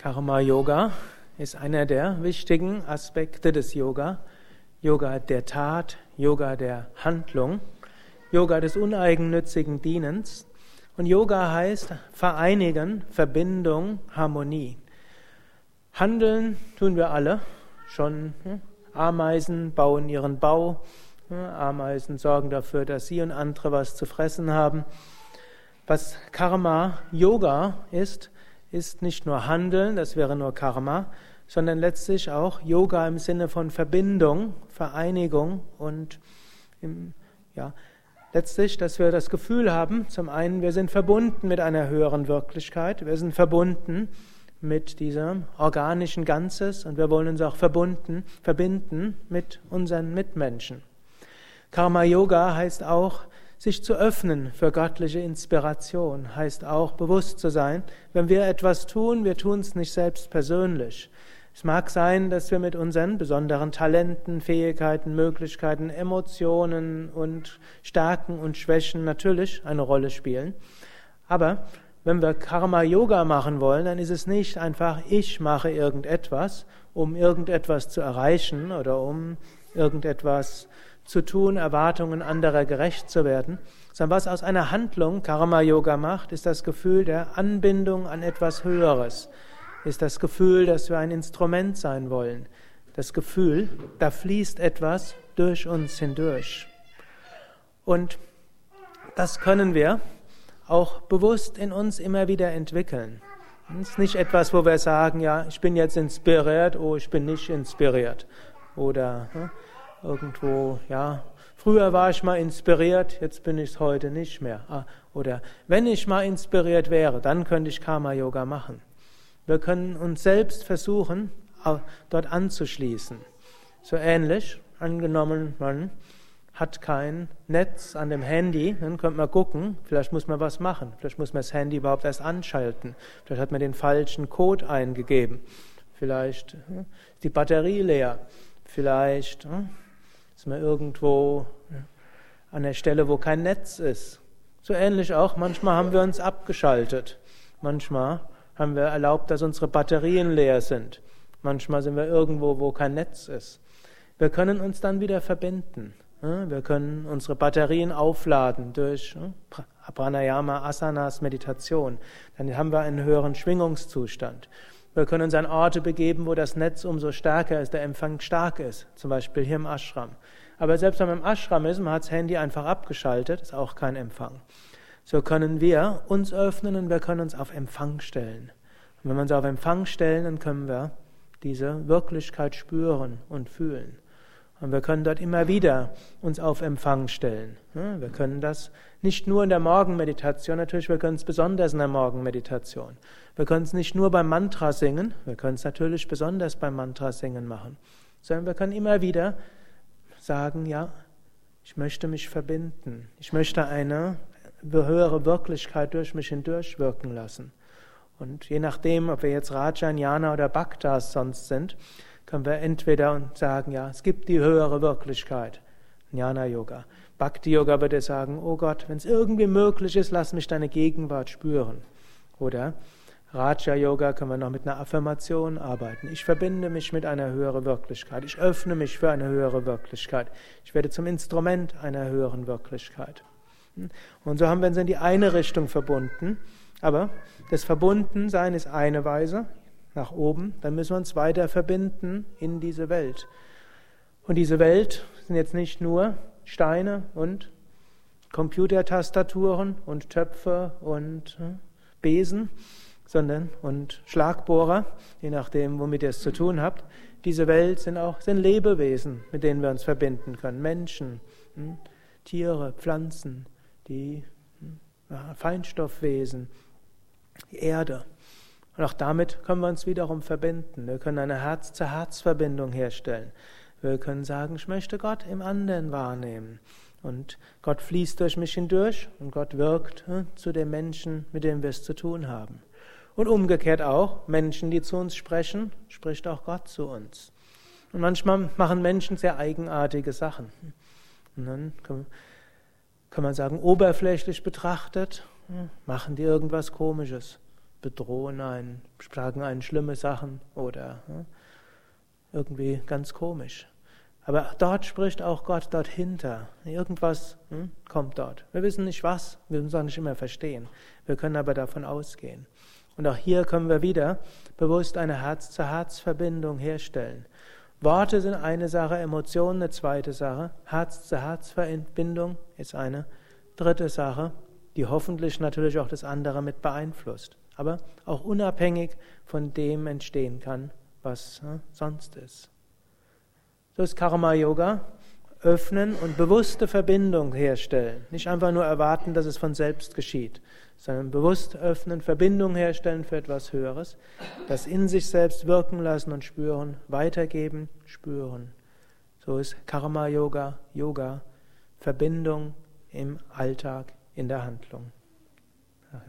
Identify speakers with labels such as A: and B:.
A: Karma Yoga ist einer der wichtigen Aspekte des Yoga. Yoga der Tat, Yoga der Handlung, Yoga des uneigennützigen Dienens. Und Yoga heißt Vereinigen, Verbindung, Harmonie. Handeln tun wir alle. Schon hm? Ameisen bauen ihren Bau. Hm? Ameisen sorgen dafür, dass sie und andere was zu fressen haben. Was Karma Yoga ist, ist nicht nur Handeln, das wäre nur Karma, sondern letztlich auch Yoga im Sinne von Verbindung, Vereinigung und im, ja, letztlich, dass wir das Gefühl haben, zum einen, wir sind verbunden mit einer höheren Wirklichkeit, wir sind verbunden mit diesem organischen Ganzes und wir wollen uns auch verbunden, verbinden mit unseren Mitmenschen. Karma Yoga heißt auch, sich zu öffnen für göttliche Inspiration heißt auch bewusst zu sein, wenn wir etwas tun, wir tun es nicht selbst persönlich. Es mag sein, dass wir mit unseren besonderen Talenten, Fähigkeiten, Möglichkeiten, Emotionen und Stärken und Schwächen natürlich eine Rolle spielen. Aber wenn wir Karma Yoga machen wollen, dann ist es nicht einfach, ich mache irgendetwas, um irgendetwas zu erreichen oder um irgendetwas zu tun, Erwartungen anderer gerecht zu werden, sondern was aus einer Handlung Karma Yoga macht, ist das Gefühl der Anbindung an etwas Höheres, ist das Gefühl, dass wir ein Instrument sein wollen, das Gefühl, da fließt etwas durch uns hindurch. Und das können wir auch bewusst in uns immer wieder entwickeln. Es ist nicht etwas, wo wir sagen, ja, ich bin jetzt inspiriert, oh, ich bin nicht inspiriert. Oder hm, irgendwo, ja, früher war ich mal inspiriert, jetzt bin ich es heute nicht mehr. Ah, oder wenn ich mal inspiriert wäre, dann könnte ich Karma Yoga machen. Wir können uns selbst versuchen, dort anzuschließen. So ähnlich, angenommen, man hat kein Netz an dem Handy, dann könnte man gucken, vielleicht muss man was machen, vielleicht muss man das Handy überhaupt erst anschalten, vielleicht hat man den falschen Code eingegeben, vielleicht hm, ist die Batterie leer, vielleicht hm, ist man irgendwo an der Stelle, wo kein Netz ist. So ähnlich auch, manchmal haben wir uns abgeschaltet. Manchmal haben wir erlaubt, dass unsere Batterien leer sind. Manchmal sind wir irgendwo, wo kein Netz ist. Wir können uns dann wieder verbinden. Wir können unsere Batterien aufladen durch Pranayama, Asanas, Meditation. Dann haben wir einen höheren Schwingungszustand. Wir können uns an Orte begeben, wo das Netz umso stärker ist, der Empfang stark ist, zum Beispiel hier im Ashram. Aber selbst wenn man im Ashram ist, man hat das Handy einfach abgeschaltet, ist auch kein Empfang. So können wir uns öffnen und wir können uns auf Empfang stellen. Und wenn wir uns auf Empfang stellen, dann können wir diese Wirklichkeit spüren und fühlen. Und wir können dort immer wieder uns auf Empfang stellen. Wir können das nicht nur in der Morgenmeditation, natürlich, wir können es besonders in der Morgenmeditation. Wir können es nicht nur beim Mantra singen, wir können es natürlich besonders beim Mantra singen machen, sondern wir können immer wieder sagen, ja, ich möchte mich verbinden, ich möchte eine höhere Wirklichkeit durch mich hindurch wirken lassen. Und je nachdem, ob wir jetzt Raja, Jnana oder Bhaktas sonst sind, können wir entweder sagen, ja, es gibt die höhere Wirklichkeit, Jnana Yoga. Bhakti Yoga würde sagen, oh Gott, wenn es irgendwie möglich ist, lass mich deine Gegenwart spüren. Oder Raja Yoga können wir noch mit einer Affirmation arbeiten. Ich verbinde mich mit einer höheren Wirklichkeit. Ich öffne mich für eine höhere Wirklichkeit. Ich werde zum Instrument einer höheren Wirklichkeit. Und so haben wir uns in die eine Richtung verbunden. Aber das Verbundensein ist eine Weise nach oben, dann müssen wir uns weiter verbinden in diese Welt. Und diese Welt sind jetzt nicht nur Steine und Computertastaturen und Töpfe und hm, Besen, sondern und Schlagbohrer, je nachdem, womit ihr es zu tun habt. Diese Welt sind auch sind Lebewesen, mit denen wir uns verbinden können. Menschen, hm, Tiere, Pflanzen, die hm, Feinstoffwesen, die Erde. Und auch damit können wir uns wiederum verbinden. Wir können eine Herz-zu-Herz-Verbindung herstellen. Wir können sagen, ich möchte Gott im anderen wahrnehmen. Und Gott fließt durch mich hindurch und Gott wirkt hm, zu den Menschen, mit denen wir es zu tun haben. Und umgekehrt auch, Menschen, die zu uns sprechen, spricht auch Gott zu uns. Und manchmal machen Menschen sehr eigenartige Sachen. Und dann kann, man sagen, oberflächlich betrachtet, hm, machen die irgendwas Komisches. Bedrohen einen, sagen einen schlimme Sachen oder ja, irgendwie ganz komisch. Aber dort spricht auch Gott dort. Irgendwas hm, kommt dort. Wir wissen nicht was, wir müssen es auch nicht immer verstehen. Wir können aber davon ausgehen. Und auch hier können wir wieder bewusst eine Herz-zu-Herz-Verbindung herstellen. Worte sind eine Sache, Emotionen eine zweite Sache, Herz-zu-Herz-Verbindung ist eine dritte Sache, die hoffentlich natürlich auch das andere mit beeinflusst, aber auch unabhängig von dem entstehen kann, was äh, sonst ist. So ist Karma Yoga öffnen und bewusste Verbindung herstellen. Nicht einfach nur erwarten, dass es von selbst geschieht, sondern bewusst öffnen, Verbindung herstellen für etwas Höheres, das in sich selbst wirken lassen und spüren, weitergeben, spüren. So ist Karma Yoga, Yoga, Verbindung im Alltag, in der Handlung. Ach,